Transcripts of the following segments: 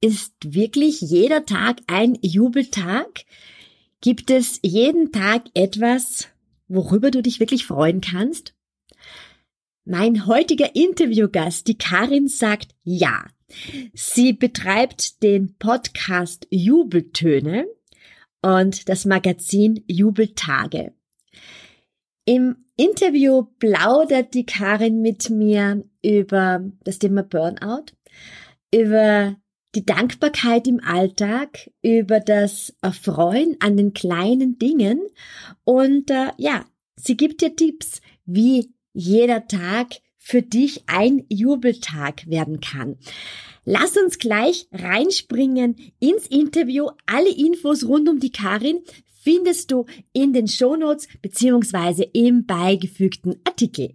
Ist wirklich jeder Tag ein Jubeltag? Gibt es jeden Tag etwas, worüber du dich wirklich freuen kannst? Mein heutiger Interviewgast, die Karin, sagt ja. Sie betreibt den Podcast Jubeltöne und das Magazin Jubeltage. Im Interview plaudert die Karin mit mir über das Thema Burnout, über die Dankbarkeit im Alltag, über das Erfreuen an den kleinen Dingen und äh, ja, sie gibt dir Tipps, wie jeder Tag für dich ein Jubeltag werden kann. Lass uns gleich reinspringen ins Interview. Alle Infos rund um die Karin findest du in den Shownotes beziehungsweise im beigefügten Artikel.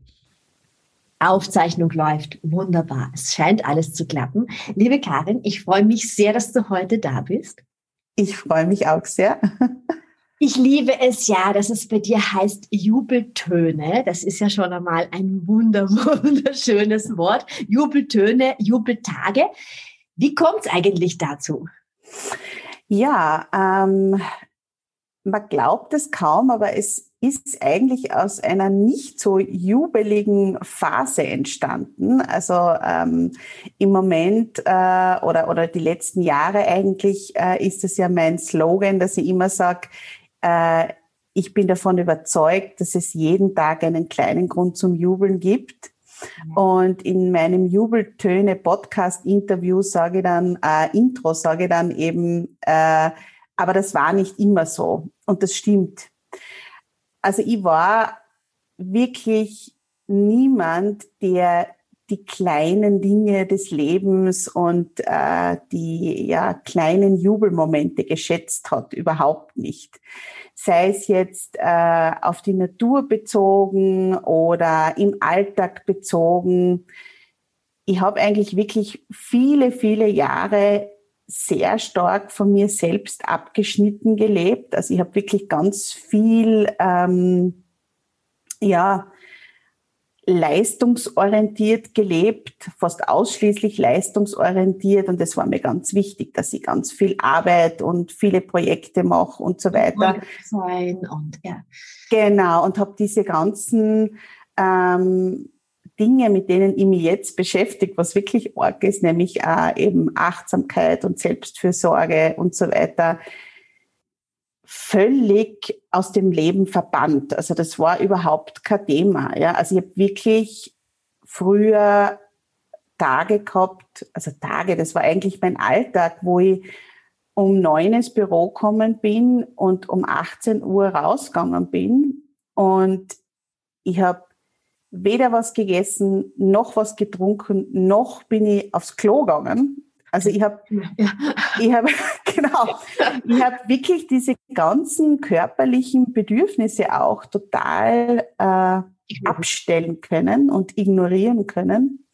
Aufzeichnung läuft wunderbar. Es scheint alles zu klappen. Liebe Karin, ich freue mich sehr, dass du heute da bist. Ich freue mich auch sehr. Ich liebe es ja, dass es bei dir heißt Jubeltöne. Das ist ja schon einmal ein wunder, wunderschönes Wort. Jubeltöne, Jubeltage. Wie kommt es eigentlich dazu? Ja, ähm, man glaubt es kaum, aber es ist eigentlich aus einer nicht so jubeligen Phase entstanden. Also ähm, im Moment äh, oder, oder die letzten Jahre eigentlich äh, ist es ja mein Slogan, dass ich immer sage, äh, ich bin davon überzeugt, dass es jeden Tag einen kleinen Grund zum Jubeln gibt. Und in meinem Jubeltöne Podcast Interview sage ich dann, äh, Intro sage ich dann eben, äh, aber das war nicht immer so. Und das stimmt. Also ich war wirklich niemand, der die kleinen Dinge des Lebens und äh, die ja kleinen Jubelmomente geschätzt hat, überhaupt nicht. Sei es jetzt äh, auf die Natur bezogen oder im Alltag bezogen. Ich habe eigentlich wirklich viele, viele Jahre sehr stark von mir selbst abgeschnitten gelebt. Also ich habe wirklich ganz viel, ähm, ja, leistungsorientiert gelebt, fast ausschließlich leistungsorientiert und es war mir ganz wichtig, dass ich ganz viel Arbeit und viele Projekte mache und so weiter. Sein und ja. Genau und habe diese ganzen ähm, Dinge, mit denen ich mich jetzt beschäftige, was wirklich arg ist, nämlich auch eben Achtsamkeit und Selbstfürsorge und so weiter, völlig aus dem Leben verbannt. Also das war überhaupt kein Thema. Ja? Also ich habe wirklich früher Tage gehabt, also Tage, das war eigentlich mein Alltag, wo ich um neun ins Büro gekommen bin und um 18 Uhr rausgegangen bin. Und ich habe weder was gegessen, noch was getrunken, noch bin ich aufs Klo gegangen. Also ich habe, ja. ich habe genau, ich habe wirklich diese ganzen körperlichen Bedürfnisse auch total äh, abstellen können und ignorieren können.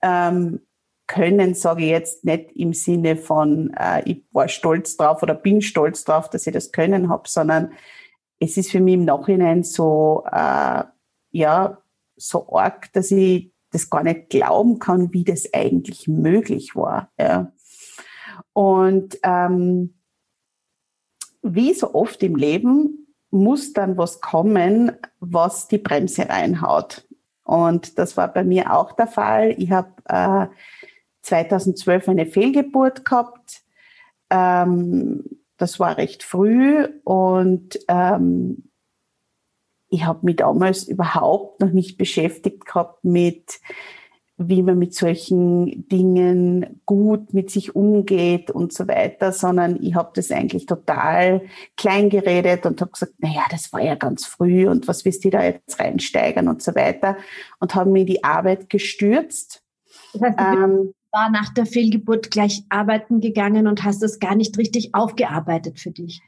Ähm, können sage ich jetzt nicht im Sinne von, äh, ich war stolz drauf oder bin stolz drauf, dass ich das können habe, sondern es ist für mich im Nachhinein so, äh, ja, so arg, dass ich das gar nicht glauben kann, wie das eigentlich möglich war. Ja. Und ähm, wie so oft im Leben muss dann was kommen, was die Bremse reinhaut. Und das war bei mir auch der Fall. Ich habe äh, 2012 eine Fehlgeburt gehabt. Ähm, das war recht früh und ähm, ich habe mich damals überhaupt noch nicht beschäftigt gehabt mit, wie man mit solchen Dingen gut mit sich umgeht und so weiter, sondern ich habe das eigentlich total klein geredet und habe gesagt, naja, das war ja ganz früh und was willst du da jetzt reinsteigern und so weiter und habe mir die Arbeit gestürzt. Das heißt, du ähm, war nach der Fehlgeburt gleich arbeiten gegangen und hast das gar nicht richtig aufgearbeitet für dich.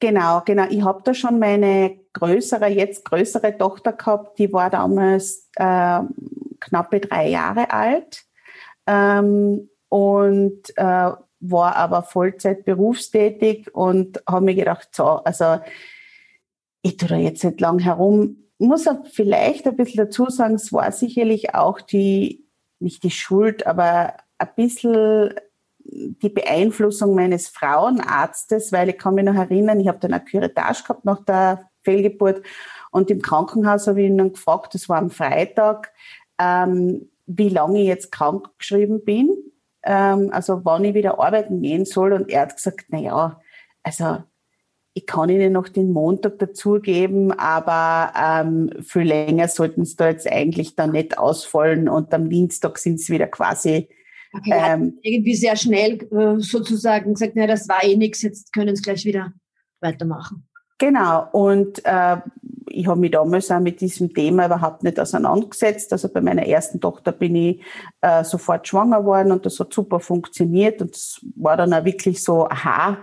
Genau, genau. Ich habe da schon meine größere, jetzt größere Tochter gehabt, die war damals äh, knappe drei Jahre alt ähm, und äh, war aber Vollzeit berufstätig und habe mir gedacht, so, also ich tue da jetzt nicht lang herum. Muss auch vielleicht ein bisschen dazu sagen, es war sicherlich auch die, nicht die Schuld, aber ein bisschen die Beeinflussung meines Frauenarztes, weil ich kann mich noch erinnern, ich habe dann eine Curettage gehabt nach der Fehlgeburt. Und im Krankenhaus habe ich ihn dann gefragt, das war am Freitag, ähm, wie lange ich jetzt krank geschrieben bin, ähm, also wann ich wieder arbeiten gehen soll. Und er hat gesagt, na ja, also ich kann Ihnen noch den Montag dazugeben, aber ähm, viel länger sollten es da jetzt eigentlich dann nicht ausfallen. Und am Dienstag sind es wieder quasi Okay, ähm, irgendwie sehr schnell äh, sozusagen gesagt, na, das war eh nichts, jetzt können es gleich wieder weitermachen. Genau, und äh, ich habe mich damals auch mit diesem Thema überhaupt nicht auseinandergesetzt. Also bei meiner ersten Tochter bin ich äh, sofort schwanger worden und das hat super funktioniert und es war dann auch wirklich so, aha,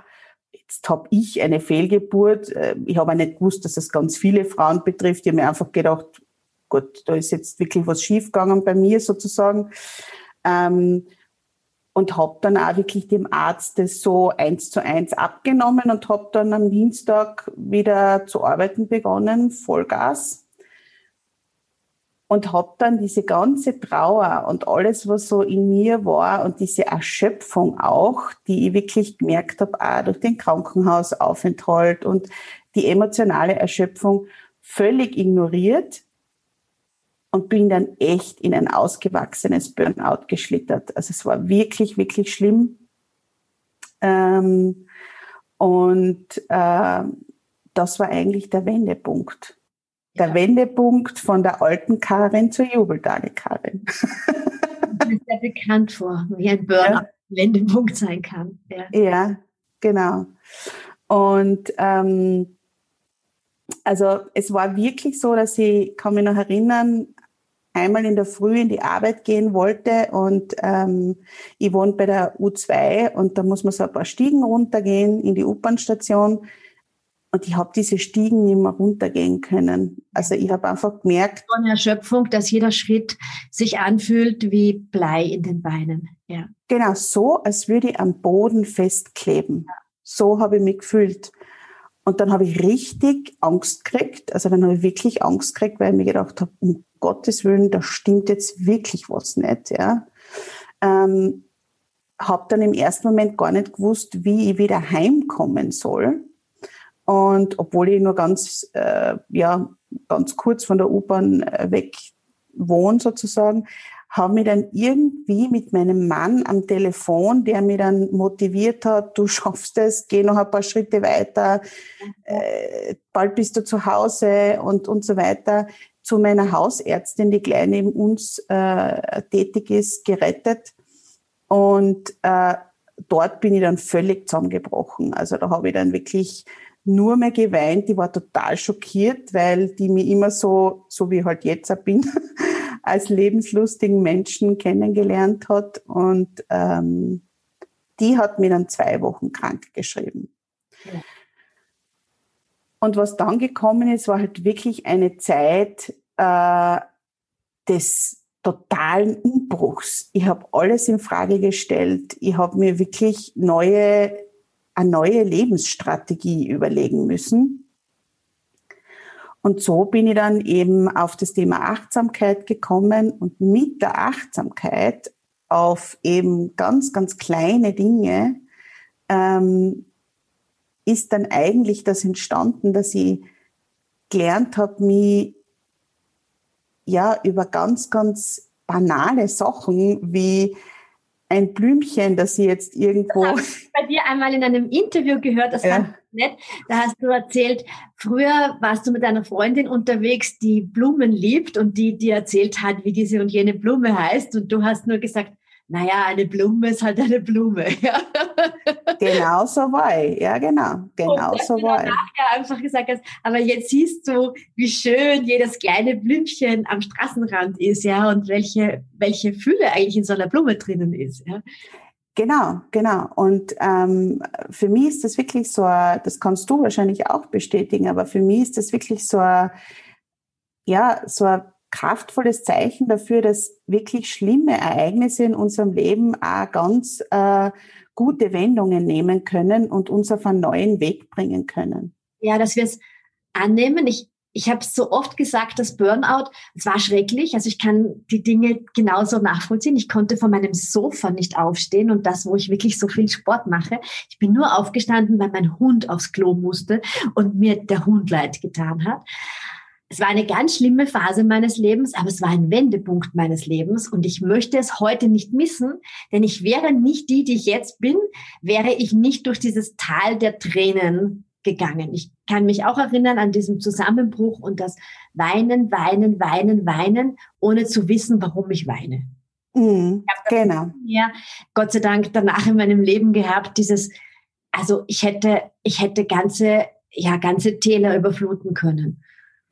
jetzt habe ich eine Fehlgeburt. Äh, ich habe auch nicht gewusst, dass es ganz viele Frauen betrifft. Ich habe mir einfach gedacht, gut, da ist jetzt wirklich was schiefgegangen bei mir sozusagen. Ähm, und habe dann auch wirklich dem Arzt das so eins zu eins abgenommen und habe dann am Dienstag wieder zu arbeiten begonnen, Vollgas. Und habe dann diese ganze Trauer und alles, was so in mir war und diese Erschöpfung auch, die ich wirklich gemerkt habe, auch durch den Krankenhausaufenthalt und die emotionale Erschöpfung völlig ignoriert und bin dann echt in ein ausgewachsenes Burnout geschlittert. Also es war wirklich, wirklich schlimm. Ähm, und äh, das war eigentlich der Wendepunkt. Der ja. Wendepunkt von der alten Karin zur Jubeltage Karin. Das ist sehr bekannt vor, wie ein Burnout ja. Wendepunkt sein kann. Ja, ja genau. Und ähm, also es war wirklich so, dass ich kann mich noch erinnern, einmal in der Früh in die Arbeit gehen wollte und ähm, ich wohne bei der U2 und da muss man so ein paar Stiegen runtergehen in die U-Bahn-Station und ich habe diese Stiegen nicht mehr runtergehen können. Also ich habe einfach gemerkt. So eine Erschöpfung, dass jeder Schritt sich anfühlt wie Blei in den Beinen. Ja. Genau, so, als würde ich am Boden festkleben. So habe ich mich gefühlt. Und dann habe ich richtig Angst gekriegt. Also dann habe ich wirklich Angst gekriegt, weil ich mir gedacht habe, um Gottes Willen, da stimmt jetzt wirklich was nicht. Ja. Ähm, habe dann im ersten Moment gar nicht gewusst, wie ich wieder heimkommen soll. Und obwohl ich nur ganz, äh, ja, ganz kurz von der U-Bahn äh, weg wohne sozusagen, habe mich dann irgendwie mit meinem Mann am Telefon, der mir dann motiviert hat, du schaffst es, geh noch ein paar Schritte weiter, äh, bald bist du zu Hause und, und so weiter, zu meiner Hausärztin, die gleich neben uns äh, tätig ist, gerettet. Und äh, dort bin ich dann völlig zusammengebrochen. Also da habe ich dann wirklich nur mehr geweint. Die war total schockiert, weil die mich immer so, so wie ich halt jetzt bin, als lebenslustigen Menschen kennengelernt hat. Und ähm, die hat mir dann zwei Wochen krank geschrieben. Ja. Und was dann gekommen ist, war halt wirklich eine Zeit äh, des totalen Umbruchs. Ich habe alles in Frage gestellt. Ich habe mir wirklich neue, eine neue Lebensstrategie überlegen müssen. Und so bin ich dann eben auf das Thema Achtsamkeit gekommen und mit der Achtsamkeit auf eben ganz, ganz kleine Dinge ähm, ist dann eigentlich das entstanden, dass ich gelernt habe, mich ja über ganz, ganz banale Sachen wie ein Blümchen, das sie jetzt irgendwo. Das ich bei dir einmal in einem Interview gehört, das ja. fand ich nett. Da hast du erzählt, früher warst du mit einer Freundin unterwegs, die Blumen liebt und die dir erzählt hat, wie diese und jene Blume heißt. Und du hast nur gesagt, naja, eine Blume ist halt eine Blume. Ja. Genau so war ich. Ja, genau. Genau so war ich. Ja einfach gesagt hast, aber jetzt siehst du, wie schön jedes kleine Blümchen am Straßenrand ist, ja, und welche, welche Fülle eigentlich in so einer Blume drinnen ist. Ja. Genau, genau. Und ähm, für mich ist das wirklich so, das kannst du wahrscheinlich auch bestätigen, aber für mich ist das wirklich so, ja, so ein kraftvolles Zeichen dafür, dass wirklich schlimme Ereignisse in unserem Leben auch ganz äh, gute Wendungen nehmen können und uns auf einen neuen Weg bringen können. Ja, dass wir es annehmen. Ich, ich habe so oft gesagt, das Burnout, es war schrecklich. Also ich kann die Dinge genauso nachvollziehen. Ich konnte von meinem Sofa nicht aufstehen und das, wo ich wirklich so viel Sport mache. Ich bin nur aufgestanden, weil mein Hund aufs Klo musste und mir der Hund leid getan hat es war eine ganz schlimme Phase meines Lebens, aber es war ein Wendepunkt meines Lebens und ich möchte es heute nicht missen, denn ich wäre nicht die, die ich jetzt bin, wäre ich nicht durch dieses Tal der Tränen gegangen. Ich kann mich auch erinnern an diesen Zusammenbruch und das Weinen, Weinen, Weinen, Weinen, ohne zu wissen, warum ich weine. Mhm, ich genau. Ja, Gott sei Dank danach in meinem Leben gehabt, dieses, also ich hätte, ich hätte ganze, ja, ganze Täler überfluten können.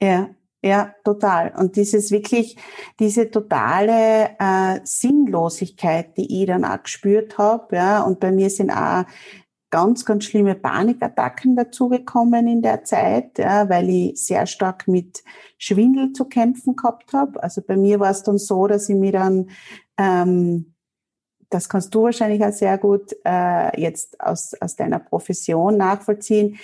Ja, ja, total. Und dieses wirklich, diese totale äh, Sinnlosigkeit, die ich dann auch gespürt habe, ja, und bei mir sind auch ganz, ganz schlimme Panikattacken dazugekommen in der Zeit, ja, weil ich sehr stark mit Schwindel zu kämpfen gehabt habe. Also bei mir war es dann so, dass ich mir dann, ähm, das kannst du wahrscheinlich auch sehr gut äh, jetzt aus, aus deiner Profession nachvollziehen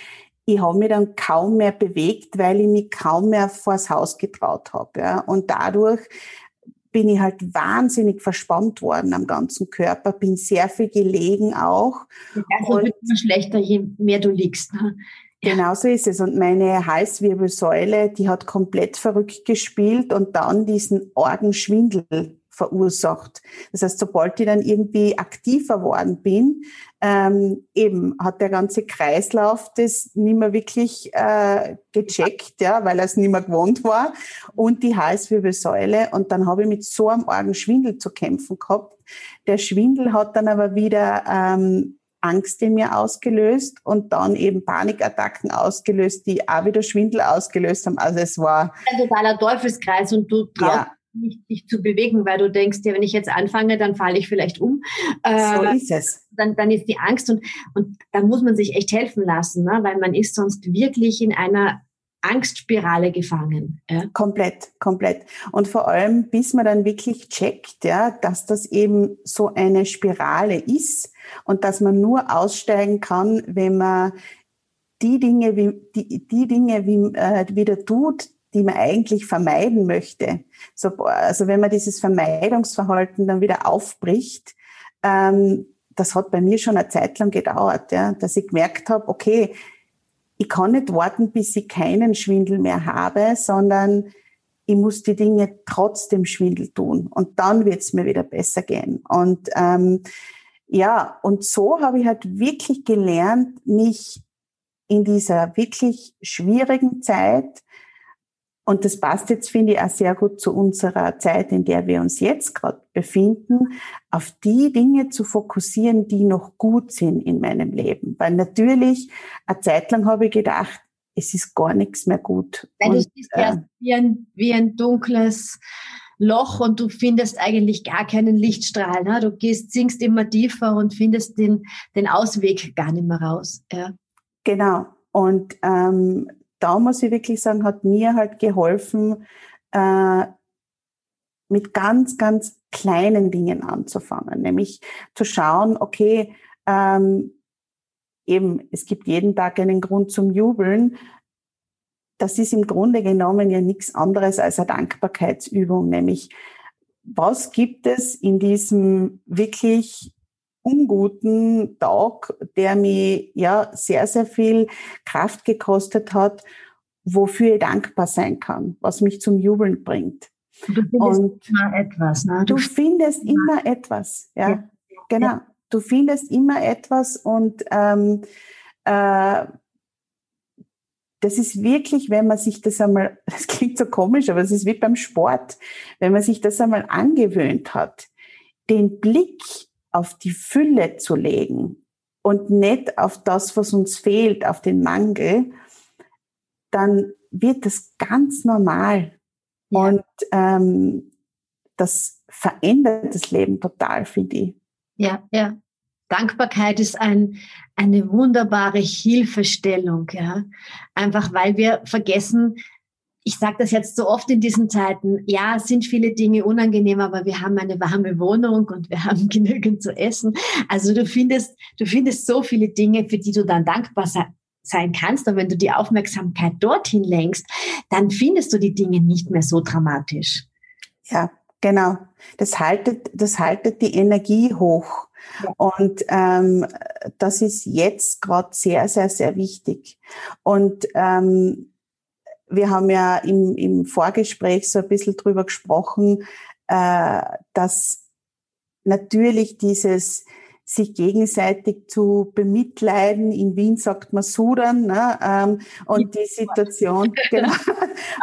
ich habe mich dann kaum mehr bewegt, weil ich mich kaum mehr vors Haus getraut habe. Ja. Und dadurch bin ich halt wahnsinnig verspannt worden am ganzen Körper, bin sehr viel gelegen auch. Also wird immer schlechter, je mehr du liegst. Ne? Genau so ist es. Und meine Halswirbelsäule, die hat komplett verrückt gespielt und dann diesen Orgenschwindel verursacht. Das heißt, sobald ich dann irgendwie aktiver worden bin, ähm, eben hat der ganze Kreislauf das nicht mehr wirklich äh, gecheckt, ja, weil er es nicht mehr gewohnt war und die Halswirbelsäule und dann habe ich mit so einem argen Schwindel zu kämpfen gehabt. Der Schwindel hat dann aber wieder ähm, Angst in mir ausgelöst und dann eben Panikattacken ausgelöst, die auch wieder Schwindel ausgelöst haben. Also es war ein totaler Teufelskreis und du traust ja nicht dich zu bewegen, weil du denkst, ja, wenn ich jetzt anfange, dann falle ich vielleicht um. Äh, so ist es. Dann, dann ist die Angst und, und da muss man sich echt helfen lassen, ne? weil man ist sonst wirklich in einer Angstspirale gefangen. Ja? Komplett, komplett. Und vor allem, bis man dann wirklich checkt, ja, dass das eben so eine Spirale ist und dass man nur aussteigen kann, wenn man die Dinge, wie, die, die Dinge wie, äh, wieder tut, die man eigentlich vermeiden möchte. So, also wenn man dieses Vermeidungsverhalten dann wieder aufbricht, ähm, das hat bei mir schon eine Zeit lang gedauert, ja, dass ich gemerkt habe, okay, ich kann nicht warten, bis ich keinen Schwindel mehr habe, sondern ich muss die Dinge trotzdem Schwindel tun und dann wird es mir wieder besser gehen. Und ähm, ja, und so habe ich halt wirklich gelernt, mich in dieser wirklich schwierigen Zeit und das passt jetzt, finde ich, auch sehr gut zu unserer Zeit, in der wir uns jetzt gerade befinden, auf die Dinge zu fokussieren, die noch gut sind in meinem Leben. Weil natürlich, eine Zeit lang habe ich gedacht, es ist gar nichts mehr gut. Weil und, du siehst äh, ja wie ein, wie ein dunkles Loch und du findest eigentlich gar keinen Lichtstrahl. Ne? Du gehst, sinkst immer tiefer und findest den, den Ausweg gar nicht mehr raus. Ja. Genau. Und ähm, da muss ich wirklich sagen, hat mir halt geholfen, äh, mit ganz, ganz kleinen Dingen anzufangen, nämlich zu schauen, okay, ähm, eben, es gibt jeden Tag einen Grund zum Jubeln. Das ist im Grunde genommen ja nichts anderes als eine Dankbarkeitsübung, nämlich was gibt es in diesem wirklich unguten Tag, der mir ja sehr, sehr viel Kraft gekostet hat, wofür ich dankbar sein kann, was mich zum Jubeln bringt. Du findest Und immer etwas. Ne? Du, du findest ja. immer etwas, ja. ja. Genau. Ja. Du findest immer etwas und ähm, äh, das ist wirklich, wenn man sich das einmal, das klingt so komisch, aber es ist wie beim Sport, wenn man sich das einmal angewöhnt hat, den Blick auf die Fülle zu legen und nicht auf das, was uns fehlt, auf den Mangel, dann wird das ganz normal. Ja. Und ähm, das verändert das Leben total, finde ich. Ja, ja. Dankbarkeit ist ein, eine wunderbare Hilfestellung, ja. Einfach weil wir vergessen, ich sage das jetzt so oft in diesen Zeiten, ja, es sind viele Dinge unangenehm, aber wir haben eine warme Wohnung und wir haben genügend zu essen. Also du findest, du findest so viele Dinge, für die du dann dankbar sein kannst. Und wenn du die Aufmerksamkeit dorthin lenkst, dann findest du die Dinge nicht mehr so dramatisch. Ja, genau. Das haltet, das haltet die Energie hoch. Ja. Und ähm, das ist jetzt gerade sehr, sehr, sehr wichtig. Und ähm, wir haben ja im, im Vorgespräch so ein bisschen drüber gesprochen, äh, dass natürlich dieses sich gegenseitig zu bemitleiden. In Wien sagt man sudern, ne? ähm, und die Situation, genau,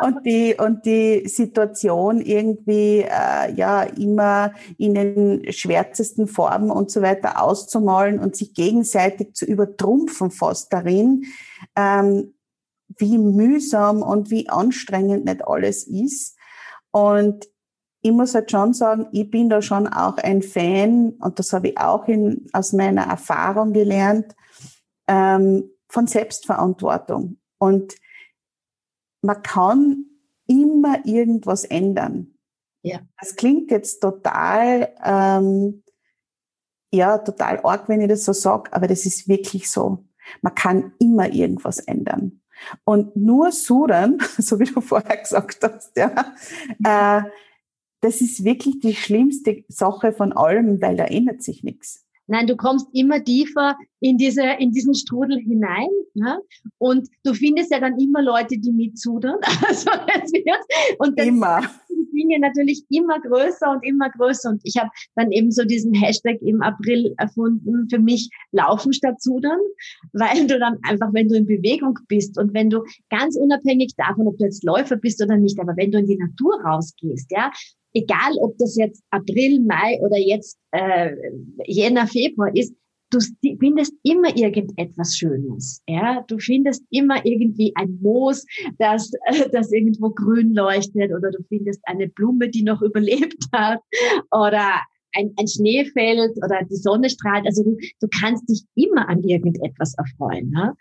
und die und die Situation irgendwie äh, ja immer in den schwärzesten Formen und so weiter auszumalen und sich gegenseitig zu übertrumpfen fast darin. Ähm, wie mühsam und wie anstrengend nicht alles ist. Und ich muss halt schon sagen, ich bin da schon auch ein Fan, und das habe ich auch in, aus meiner Erfahrung gelernt, ähm, von Selbstverantwortung. Und man kann immer irgendwas ändern. Ja. Das klingt jetzt total, ähm, ja, total arg, wenn ich das so sage, aber das ist wirklich so. Man kann immer irgendwas ändern. Und nur Sudern, so wie du vorher gesagt hast, ja, äh, das ist wirklich die schlimmste Sache von allem, weil da ändert sich nichts. Nein, du kommst immer tiefer in diese, in diesen Strudel hinein, ne? Und du findest ja dann immer Leute, die mitsudern. Also es wird, und dann immer. die Dinge natürlich immer größer und immer größer. Und ich habe dann eben so diesen Hashtag im April erfunden, für mich laufen statt sudern, weil du dann einfach, wenn du in Bewegung bist und wenn du ganz unabhängig davon, ob du jetzt Läufer bist oder nicht, aber wenn du in die Natur rausgehst, ja, egal ob das jetzt April, Mai oder jetzt äh, Jänner, Februar ist, du findest immer irgendetwas Schönes. Ja, du findest immer irgendwie ein Moos, das, das irgendwo grün leuchtet, oder du findest eine Blume, die noch überlebt hat, oder ein, ein Schneefeld oder die Sonne strahlt. Also du, du kannst dich immer an irgendetwas erfreuen. Ne?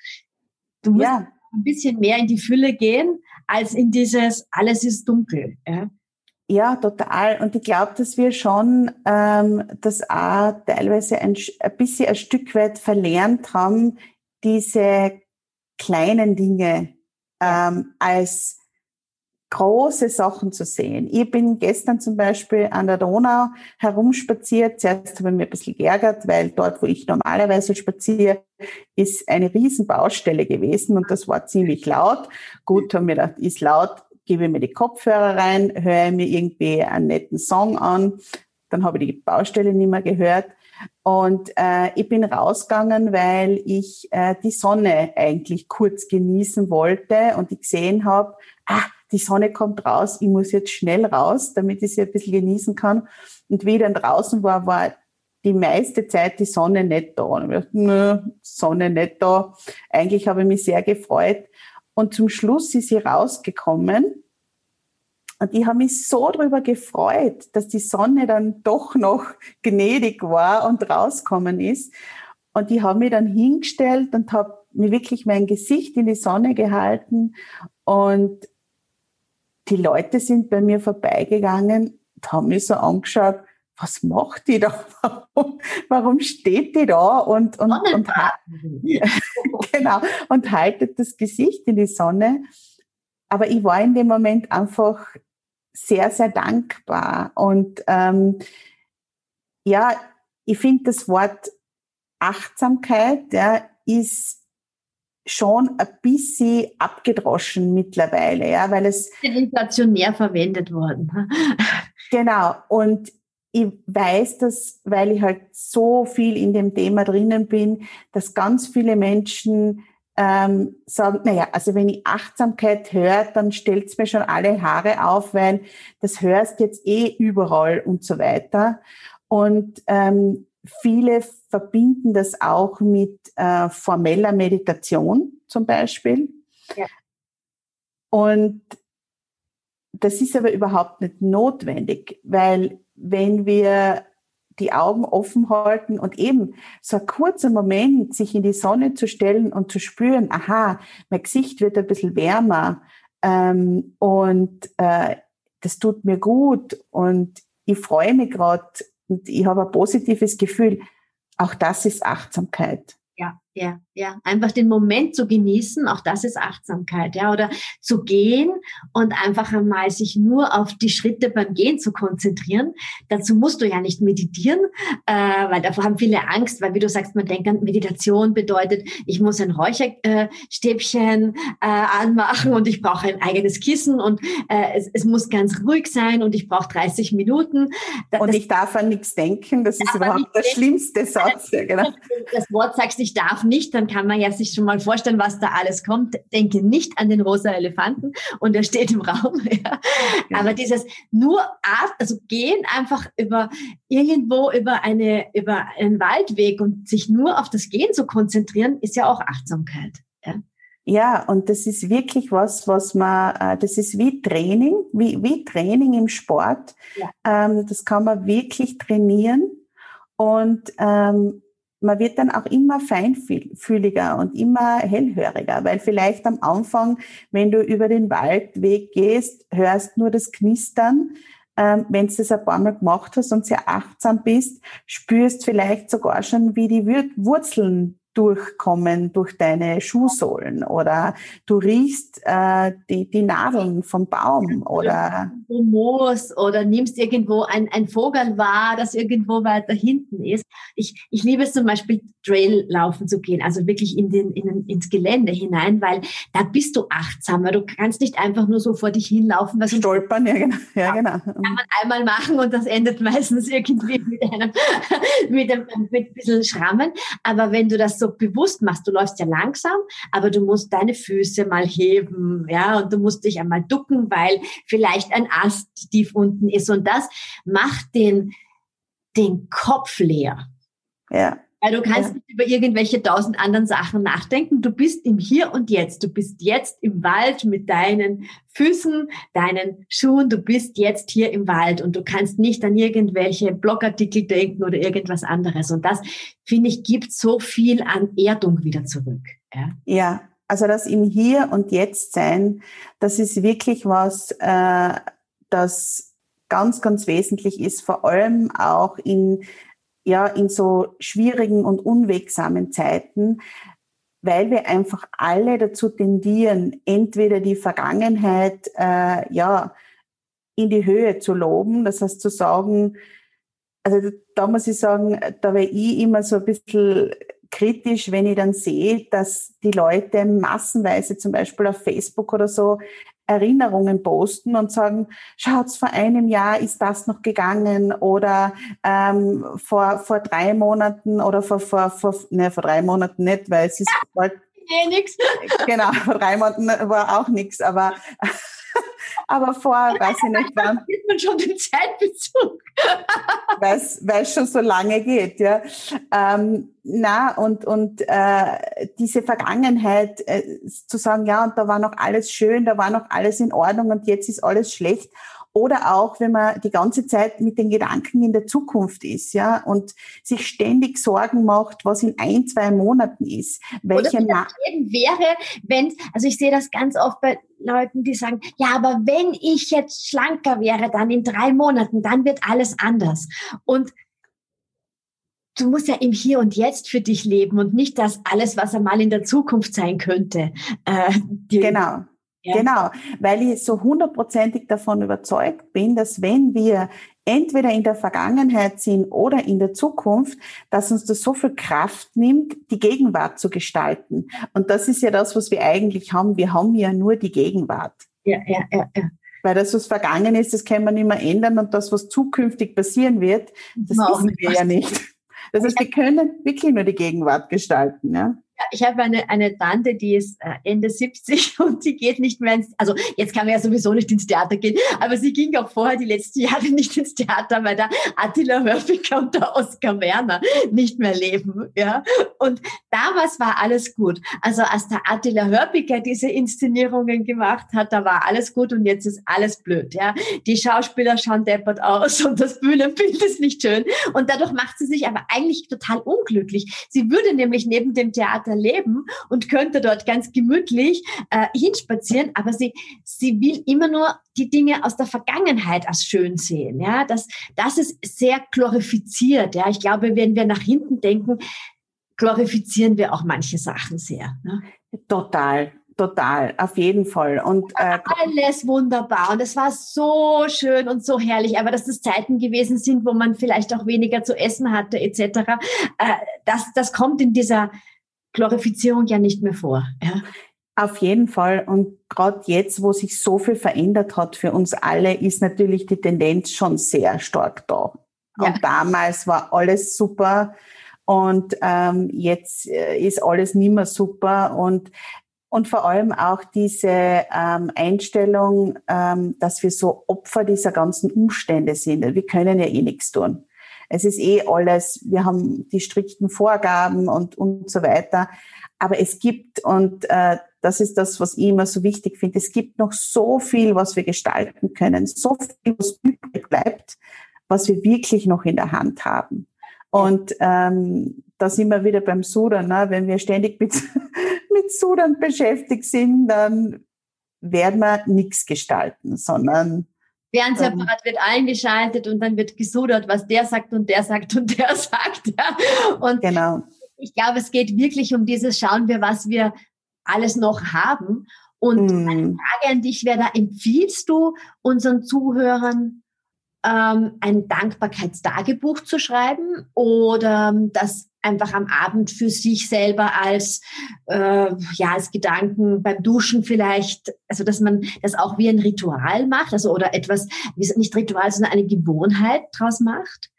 Du musst ja. ein bisschen mehr in die Fülle gehen, als in dieses alles ist dunkel. Ja? Ja, total. Und ich glaube, dass wir schon ähm, das auch teilweise ein, ein bisschen ein Stück weit verlernt haben, diese kleinen Dinge ähm, als große Sachen zu sehen. Ich bin gestern zum Beispiel an der Donau herumspaziert. Zuerst habe ich mir ein bisschen geärgert, weil dort, wo ich normalerweise spaziere, ist eine riesen Baustelle gewesen und das war ziemlich laut. Gut, haben wir gedacht, ist laut, gebe mir die Kopfhörer rein, höre mir irgendwie einen netten Song an. Dann habe ich die Baustelle nicht mehr gehört. Und äh, ich bin rausgegangen, weil ich äh, die Sonne eigentlich kurz genießen wollte und ich gesehen habe, ah, die Sonne kommt raus, ich muss jetzt schnell raus, damit ich sie ein bisschen genießen kann. Und wie ich dann draußen war, war die meiste Zeit die Sonne nicht da. Und ich dachte, nö, Sonne nicht da. Eigentlich habe ich mich sehr gefreut. Und zum Schluss ist sie rausgekommen. Und ich habe mich so darüber gefreut, dass die Sonne dann doch noch gnädig war und rausgekommen ist. Und ich habe mich dann hingestellt und habe mir wirklich mein Gesicht in die Sonne gehalten. Und die Leute sind bei mir vorbeigegangen und haben mich so angeschaut, was macht die da? Warum steht die da und, und, und, genau, und haltet das Gesicht in die Sonne? Aber ich war in dem Moment einfach sehr, sehr dankbar. Und ähm, ja, ich finde das Wort Achtsamkeit ja, ist schon ein bisschen abgedroschen mittlerweile, ja, weil es inflationär verwendet worden. Genau. Und ich weiß das, weil ich halt so viel in dem Thema drinnen bin, dass ganz viele Menschen ähm, sagen, naja, also wenn ich Achtsamkeit höre, dann stellt's mir schon alle Haare auf, weil das hörst jetzt eh überall und so weiter. Und ähm, viele verbinden das auch mit äh, formeller Meditation zum Beispiel. Ja. Und das ist aber überhaupt nicht notwendig, weil wenn wir die Augen offen halten und eben so ein kurzer Moment, sich in die Sonne zu stellen und zu spüren, aha, mein Gesicht wird ein bisschen wärmer ähm, und äh, das tut mir gut und ich freue mich gerade und ich habe ein positives Gefühl. Auch das ist Achtsamkeit. Ja, ja. Einfach den Moment zu genießen, auch das ist Achtsamkeit, ja. Oder zu gehen und einfach einmal sich nur auf die Schritte beim Gehen zu konzentrieren. Dazu musst du ja nicht meditieren, äh, weil davor haben viele Angst, weil wie du sagst, man denkt an Meditation bedeutet, ich muss ein Räucherstäbchen äh, anmachen und ich brauche ein eigenes Kissen und äh, es, es muss ganz ruhig sein und ich brauche 30 Minuten. Das, und ich darf an nichts denken, das ist überhaupt der schlimmste Satz. Ja, genau. Das Wort sagst, ich darf nicht, dann kann man ja sich schon mal vorstellen, was da alles kommt. Denke nicht an den rosa Elefanten und er steht im Raum. Ja. Aber dieses nur also gehen einfach über irgendwo über eine über einen Waldweg und sich nur auf das Gehen zu konzentrieren, ist ja auch Achtsamkeit. Ja. Ja, und das ist wirklich was, was man, äh, das ist wie Training, wie, wie Training im Sport. Ja. Ähm, das kann man wirklich trainieren. Und ähm, man wird dann auch immer feinfühliger und immer hellhöriger, weil vielleicht am Anfang, wenn du über den Waldweg gehst, hörst nur das Knistern. Ähm, wenn du das ein paar Mal gemacht hast und sehr achtsam bist, spürst vielleicht sogar schon, wie die Wurzeln durchkommen durch deine Schuhsohlen oder du riechst äh, die, die Nadeln vom Baum oder Moos oder nimmst irgendwo ein, ein Vogel wahr, das irgendwo weiter hinten ist. Ich, ich liebe es zum Beispiel Trail laufen zu gehen, also wirklich in den, in, ins Gelände hinein, weil da bist du achtsamer. Du kannst nicht einfach nur so vor dich hinlaufen. Was Stolpern, ja genau. Ja, genau. Kann man einmal machen und das endet meistens irgendwie mit einem, mit einem mit ein bisschen Schrammen. Aber wenn du das so bewusst machst, du läufst ja langsam, aber du musst deine Füße mal heben, ja, und du musst dich einmal ducken, weil vielleicht ein Ast tief unten ist und das macht den, den Kopf leer. Ja. Weil du kannst ja. nicht über irgendwelche tausend anderen Sachen nachdenken. Du bist im Hier und Jetzt. Du bist jetzt im Wald mit deinen Füßen, deinen Schuhen. Du bist jetzt hier im Wald und du kannst nicht an irgendwelche Blogartikel denken oder irgendwas anderes. Und das, finde ich, gibt so viel an Erdung wieder zurück. Ja, ja also das im Hier und Jetzt sein, das ist wirklich was, äh, das ganz, ganz wesentlich ist, vor allem auch in ja, in so schwierigen und unwegsamen Zeiten, weil wir einfach alle dazu tendieren, entweder die Vergangenheit, äh, ja, in die Höhe zu loben, das heißt zu sagen, also da muss ich sagen, da wäre ich immer so ein bisschen kritisch, wenn ich dann sehe, dass die Leute massenweise zum Beispiel auf Facebook oder so Erinnerungen posten und sagen, schaut's, vor einem Jahr ist das noch gegangen oder ähm, vor, vor drei Monaten oder vor, vor, vor, ne, vor drei Monaten nicht, weil es ist bald, nee, nix. Genau, vor drei Monaten war auch nichts, aber aber vor, weiß ich nicht wann. Sieht man schon den Zeitbezug. weil es schon so lange geht, ja. Ähm, na, und, und äh, diese Vergangenheit äh, zu sagen, ja, und da war noch alles schön, da war noch alles in Ordnung und jetzt ist alles schlecht oder auch, wenn man die ganze Zeit mit den Gedanken in der Zukunft ist, ja, und sich ständig Sorgen macht, was in ein, zwei Monaten ist. Welche Oder wie wäre, wenn, also ich sehe das ganz oft bei Leuten, die sagen, ja, aber wenn ich jetzt schlanker wäre, dann in drei Monaten, dann wird alles anders. Und du musst ja im Hier und Jetzt für dich leben und nicht das alles, was einmal in der Zukunft sein könnte. Äh, genau. Ja. Genau, weil ich so hundertprozentig davon überzeugt bin, dass wenn wir entweder in der Vergangenheit sind oder in der Zukunft, dass uns das so viel Kraft nimmt, die Gegenwart zu gestalten. Und das ist ja das, was wir eigentlich haben. Wir haben ja nur die Gegenwart. Ja, ja, ja, ja. Weil das, was vergangen ist, das kann man nicht mehr ändern und das, was zukünftig passieren wird, das wissen wir ja nicht. Das heißt, wir können wirklich nur die Gegenwart gestalten. Ja? Ich habe eine, eine Tante, die ist äh, Ende 70 und die geht nicht mehr ins, also jetzt kann man ja sowieso nicht ins Theater gehen, aber sie ging auch vorher die letzten Jahre nicht ins Theater, weil der Attila Hörfiger und der Oskar Werner nicht mehr leben, ja. Und damals war alles gut. Also als der Attila Hörpiger diese Inszenierungen gemacht hat, da war alles gut und jetzt ist alles blöd, ja. Die Schauspieler schauen deppert aus und das Bühnenbild ist nicht schön und dadurch macht sie sich aber eigentlich total unglücklich. Sie würde nämlich neben dem Theater leben und könnte dort ganz gemütlich äh, hinspazieren, aber sie, sie will immer nur die Dinge aus der Vergangenheit als schön sehen. Ja, das, das ist sehr glorifiziert. Ja, ich glaube, wenn wir nach hinten denken, glorifizieren wir auch manche Sachen sehr. Ne? Total, total, auf jeden Fall. Und äh, alles wunderbar und es war so schön und so herrlich. Aber dass das Zeiten gewesen sind, wo man vielleicht auch weniger zu essen hatte etc. Äh, das, das kommt in dieser Glorifizierung ja nicht mehr vor. Ja? Auf jeden Fall. Und gerade jetzt, wo sich so viel verändert hat für uns alle, ist natürlich die Tendenz schon sehr stark da. Ja. Und damals war alles super und ähm, jetzt äh, ist alles nicht mehr super. Und, und vor allem auch diese ähm, Einstellung, ähm, dass wir so Opfer dieser ganzen Umstände sind. Wir können ja eh nichts tun. Es ist eh alles, wir haben die strikten Vorgaben und, und so weiter. Aber es gibt, und äh, das ist das, was ich immer so wichtig finde, es gibt noch so viel, was wir gestalten können, so viel, was übrig bleibt, was wir wirklich noch in der Hand haben. Und ähm, da sind wir wieder beim Sudern. Ne? Wenn wir ständig mit, mit Sudern beschäftigt sind, dann werden wir nichts gestalten, sondern Fernsehapparat wird eingeschaltet und dann wird gesudert, was der sagt und der sagt und der sagt. Ja. Und genau. ich glaube, es geht wirklich um dieses Schauen wir, was wir alles noch haben. Und mm. eine Frage an dich wäre da, empfiehlst du unseren Zuhörern, ähm, ein Dankbarkeitstagebuch zu schreiben oder das einfach am Abend für sich selber als äh, ja als Gedanken beim Duschen vielleicht, also dass man das auch wie ein Ritual macht, also oder etwas nicht Ritual, sondern eine Gewohnheit draus macht.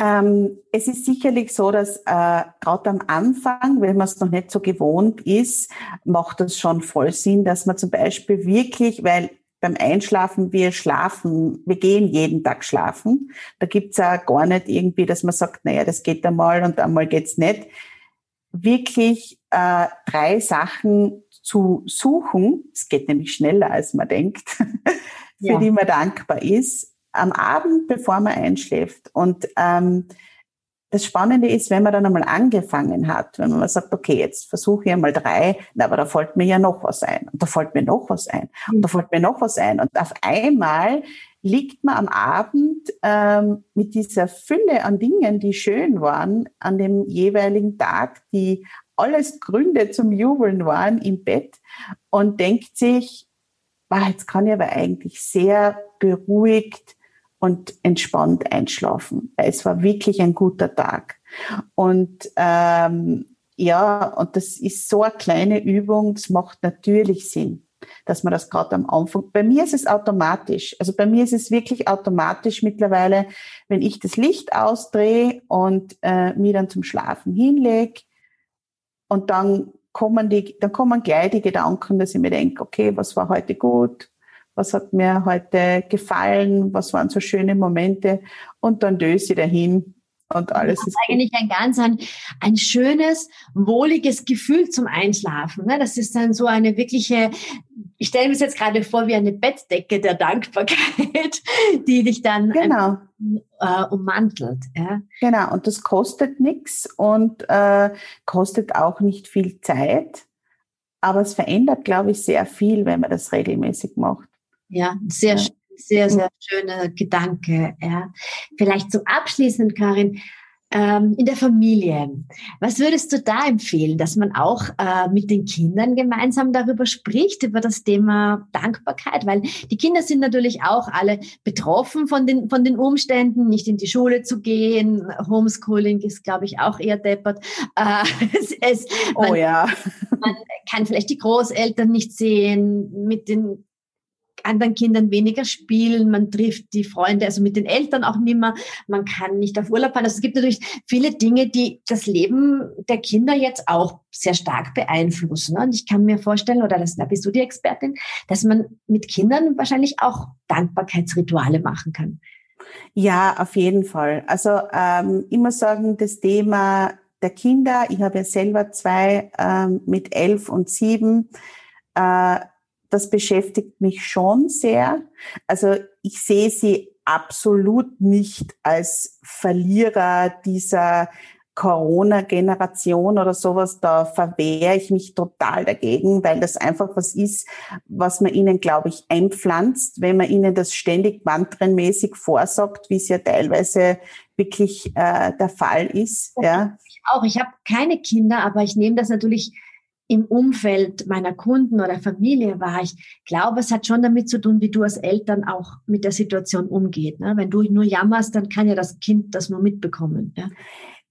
Ähm, es ist sicherlich so, dass äh, gerade am Anfang, wenn man es noch nicht so gewohnt ist, macht es schon voll Sinn, dass man zum Beispiel wirklich, weil beim Einschlafen, wir schlafen, wir gehen jeden Tag schlafen. Da gibt's ja gar nicht irgendwie, dass man sagt, naja, das geht einmal und einmal geht's nicht. Wirklich äh, drei Sachen zu suchen, es geht nämlich schneller, als man denkt, für ja. die man dankbar ist, am Abend, bevor man einschläft. Und ähm, das Spannende ist, wenn man dann einmal angefangen hat, wenn man sagt, okay, jetzt versuche ich einmal drei, na, aber da fällt mir ja noch was ein. Und da fällt mir noch was ein. Und da fällt mir noch was ein. Und auf einmal liegt man am Abend ähm, mit dieser Fülle an Dingen, die schön waren, an dem jeweiligen Tag, die alles Gründe zum Jubeln waren im Bett und denkt sich, wow, jetzt kann ich aber eigentlich sehr beruhigt und entspannt einschlafen. Es war wirklich ein guter Tag. Und ähm, ja, und das ist so eine kleine Übung, das macht natürlich Sinn, dass man das gerade am Anfang, bei mir ist es automatisch, also bei mir ist es wirklich automatisch mittlerweile, wenn ich das Licht ausdrehe und äh, mir dann zum Schlafen hinlege und dann kommen die, dann kommen gleich die Gedanken, dass ich mir denke, okay, was war heute gut, was hat mir heute gefallen, was waren so schöne Momente und dann döse ich dahin und alles das ist eigentlich ein ganz ein, ein schönes, wohliges Gefühl zum Einschlafen. Ne? Das ist dann so eine wirkliche, ich stelle mir das jetzt gerade vor wie eine Bettdecke der Dankbarkeit, die dich dann genau. äh, ummantelt. Ja? Genau, und das kostet nichts und äh, kostet auch nicht viel Zeit. Aber es verändert, glaube ich, sehr viel, wenn man das regelmäßig macht. Ja, sehr, ja. sehr, sehr schöner Gedanke. Ja. Vielleicht zum Abschließend, Karin, ähm, in der Familie. Was würdest du da empfehlen, dass man auch äh, mit den Kindern gemeinsam darüber spricht, über das Thema Dankbarkeit? Weil die Kinder sind natürlich auch alle betroffen von den, von den Umständen, nicht in die Schule zu gehen. Homeschooling ist, glaube ich, auch eher deppert. Äh, es, es, man, oh ja. Man kann vielleicht die Großeltern nicht sehen, mit den anderen Kindern weniger spielen, man trifft die Freunde, also mit den Eltern auch nimmer, man kann nicht auf Urlaub fahren. Also es gibt natürlich viele Dinge, die das Leben der Kinder jetzt auch sehr stark beeinflussen. Und ich kann mir vorstellen, oder das, da bist du die Expertin, dass man mit Kindern wahrscheinlich auch Dankbarkeitsrituale machen kann. Ja, auf jeden Fall. Also ähm, immer sagen, das Thema der Kinder, ich habe ja selber zwei ähm, mit elf und sieben, äh, das beschäftigt mich schon sehr. Also ich sehe sie absolut nicht als Verlierer dieser Corona-Generation oder sowas, da verwehre ich mich total dagegen, weil das einfach was ist, was man ihnen, glaube ich, einpflanzt, wenn man ihnen das ständig mantrenmäßig vorsagt, wie es ja teilweise wirklich äh, der Fall ist. Ja. Ich auch. Ich habe keine Kinder, aber ich nehme das natürlich im Umfeld meiner Kunden oder Familie war. Ich glaube, es hat schon damit zu tun, wie du als Eltern auch mit der Situation umgeht. Ne? Wenn du nur jammerst, dann kann ja das Kind das nur mitbekommen. Ja?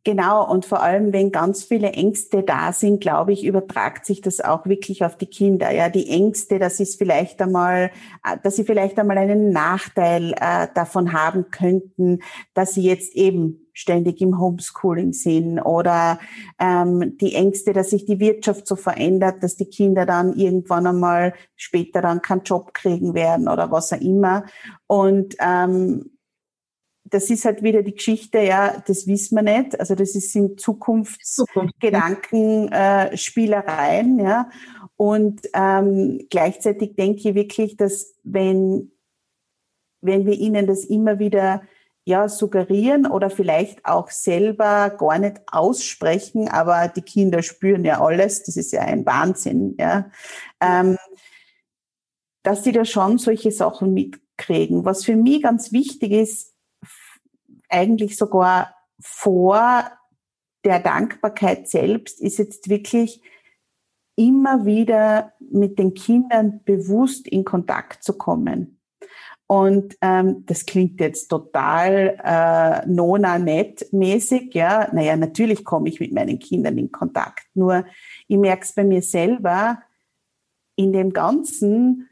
Genau, und vor allem, wenn ganz viele Ängste da sind, glaube ich, übertragt sich das auch wirklich auf die Kinder. Ja, die Ängste, dass es vielleicht einmal, äh, dass sie vielleicht einmal einen Nachteil äh, davon haben könnten, dass sie jetzt eben ständig im Homeschooling sind oder ähm, die Ängste, dass sich die Wirtschaft so verändert, dass die Kinder dann irgendwann einmal später dann keinen Job kriegen werden oder was auch immer. Und ähm, das ist halt wieder die Geschichte, ja, das wissen wir nicht. Also das ist in Zukunftsgedanken, äh, Spielereien, ja. Und ähm, gleichzeitig denke ich wirklich, dass wenn, wenn wir ihnen das immer wieder ja, suggerieren oder vielleicht auch selber gar nicht aussprechen, aber die Kinder spüren ja alles, das ist ja ein Wahnsinn, ja, ähm, dass sie da schon solche Sachen mitkriegen. Was für mich ganz wichtig ist, eigentlich sogar vor der Dankbarkeit selbst, ist jetzt wirklich immer wieder mit den Kindern bewusst in Kontakt zu kommen. Und ähm, das klingt jetzt total äh, nona net mäßig, ja. Naja, natürlich komme ich mit meinen Kindern in Kontakt. Nur ich merke es bei mir selber, in dem Ganzen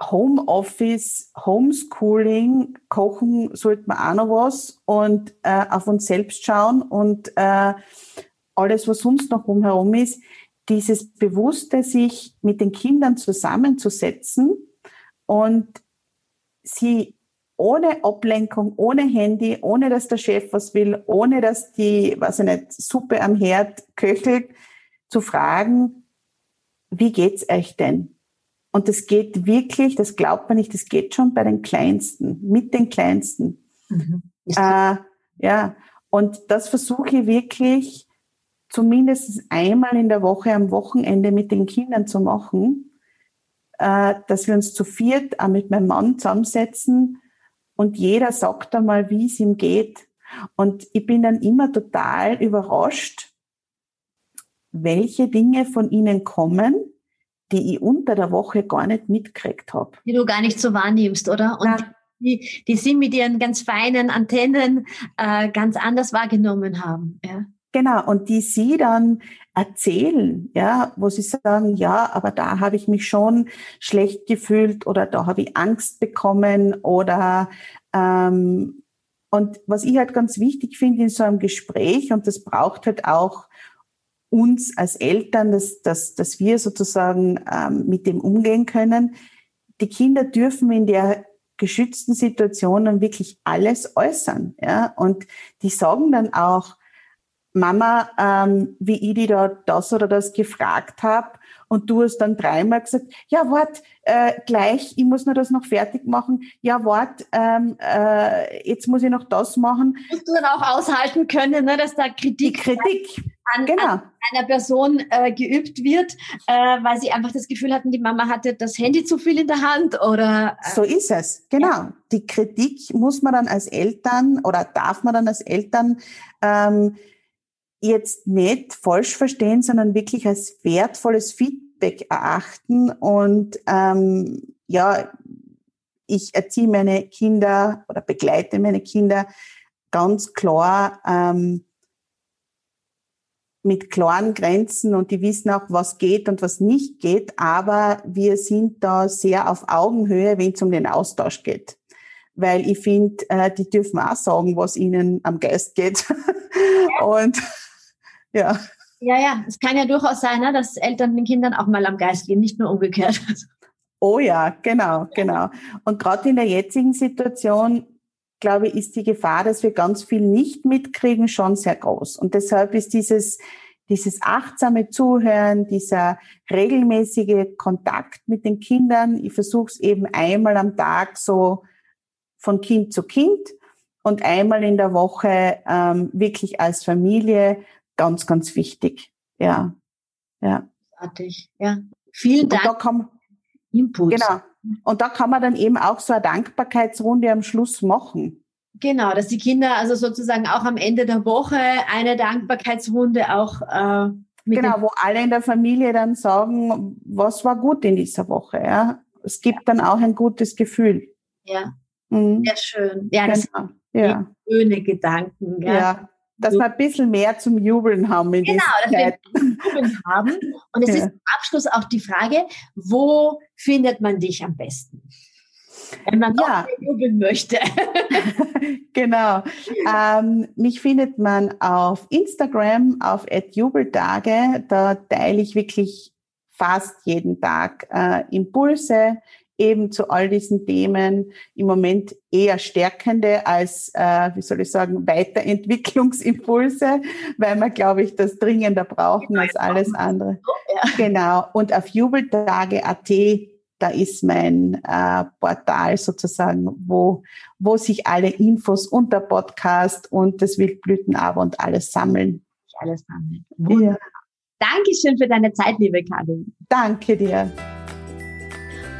Homeoffice, Homeschooling, kochen sollte man auch noch was und äh, auf uns selbst schauen und äh, alles, was sonst noch rumherum ist, dieses Bewusste, sich mit den Kindern zusammenzusetzen und sie ohne Ablenkung, ohne Handy, ohne dass der Chef was will, ohne dass die, was ich nicht, Suppe am Herd köchelt, zu fragen, wie geht's euch denn? Und das geht wirklich, das glaubt man nicht, das geht schon bei den Kleinsten, mit den Kleinsten. Mhm. Äh, ja, und das versuche ich wirklich zumindest einmal in der Woche am Wochenende mit den Kindern zu machen, äh, dass wir uns zu viert auch mit meinem Mann zusammensetzen und jeder sagt einmal, wie es ihm geht. Und ich bin dann immer total überrascht, welche Dinge von ihnen kommen, die ich unter der Woche gar nicht mitgekriegt habe. Die du gar nicht so wahrnimmst, oder? Und Na, die, die sie mit ihren ganz feinen Antennen äh, ganz anders wahrgenommen haben. Ja. Genau, und die sie dann erzählen, ja, wo sie sagen, ja, aber da habe ich mich schon schlecht gefühlt oder da habe ich Angst bekommen oder ähm, und was ich halt ganz wichtig finde in so einem Gespräch, und das braucht halt auch uns als Eltern, dass, dass, dass wir sozusagen ähm, mit dem umgehen können. Die Kinder dürfen in der geschützten Situation dann wirklich alles äußern. Ja? Und die sagen dann auch, Mama, ähm, wie ich die da das oder das gefragt habe, und du hast dann dreimal gesagt, ja, wart, äh, gleich, ich muss nur das noch fertig machen. Ja, wart, ähm, äh, jetzt muss ich noch das machen. Musst du dann auch aushalten können, ne, dass da Kritik, Kritik. An, genau. an einer Person äh, geübt wird, äh, weil sie einfach das Gefühl hatten, die Mama hatte das Handy zu viel in der Hand oder. Äh, so ist es, genau. Ja. Die Kritik muss man dann als Eltern oder darf man dann als Eltern ähm, jetzt nicht falsch verstehen, sondern wirklich als wertvolles Feedback erachten. Und ähm, ja, ich erziehe meine Kinder oder begleite meine Kinder ganz klar ähm, mit klaren Grenzen und die wissen auch, was geht und was nicht geht, aber wir sind da sehr auf Augenhöhe, wenn es um den Austausch geht. Weil ich finde, äh, die dürfen auch sagen, was ihnen am Geist geht. Und ja. Ja, ja, es kann ja durchaus sein, ne, dass Eltern den Kindern auch mal am Geist gehen, nicht nur umgekehrt. Oh ja, genau, genau. Und gerade in der jetzigen Situation, glaube ich, ist die Gefahr, dass wir ganz viel nicht mitkriegen, schon sehr groß. Und deshalb ist dieses, dieses achtsame Zuhören, dieser regelmäßige Kontakt mit den Kindern, ich versuche es eben einmal am Tag so von Kind zu Kind und einmal in der Woche ähm, wirklich als Familie ganz, ganz wichtig. Ja, ja. Großartig, ja. Vielen Dank. Und da kann, Input. Genau. Und da kann man dann eben auch so eine Dankbarkeitsrunde am Schluss machen. Genau, dass die Kinder also sozusagen auch am Ende der Woche eine Dankbarkeitsrunde auch äh, Genau, wo alle in der Familie dann sagen, was war gut in dieser Woche. Ja, es gibt dann auch ein gutes Gefühl. Ja, mhm. sehr schön. Ja, das genau. sind ja. schöne Gedanken. Ja. ja dass wir ein bisschen mehr zum Jubeln haben in Genau, dass Zeit. wir zum Jubeln haben. Und es ja. ist am Abschluss auch die Frage, wo findet man dich am besten? Wenn man ja. jubeln möchte. genau. Ähm, mich findet man auf Instagram auf @jubeltage. Da teile ich wirklich fast jeden Tag äh, Impulse, eben zu all diesen Themen im Moment eher stärkende als, äh, wie soll ich sagen, Weiterentwicklungsimpulse, weil wir, glaube ich, das dringender brauchen als alles andere. Ja. Genau. Und auf jubeltage.at, da ist mein äh, Portal sozusagen, wo, wo sich alle Infos und der Podcast und das Wildblütenabo und alles sammeln. Alles sammeln. Ja. Dankeschön für deine Zeit, liebe Karin. Danke dir.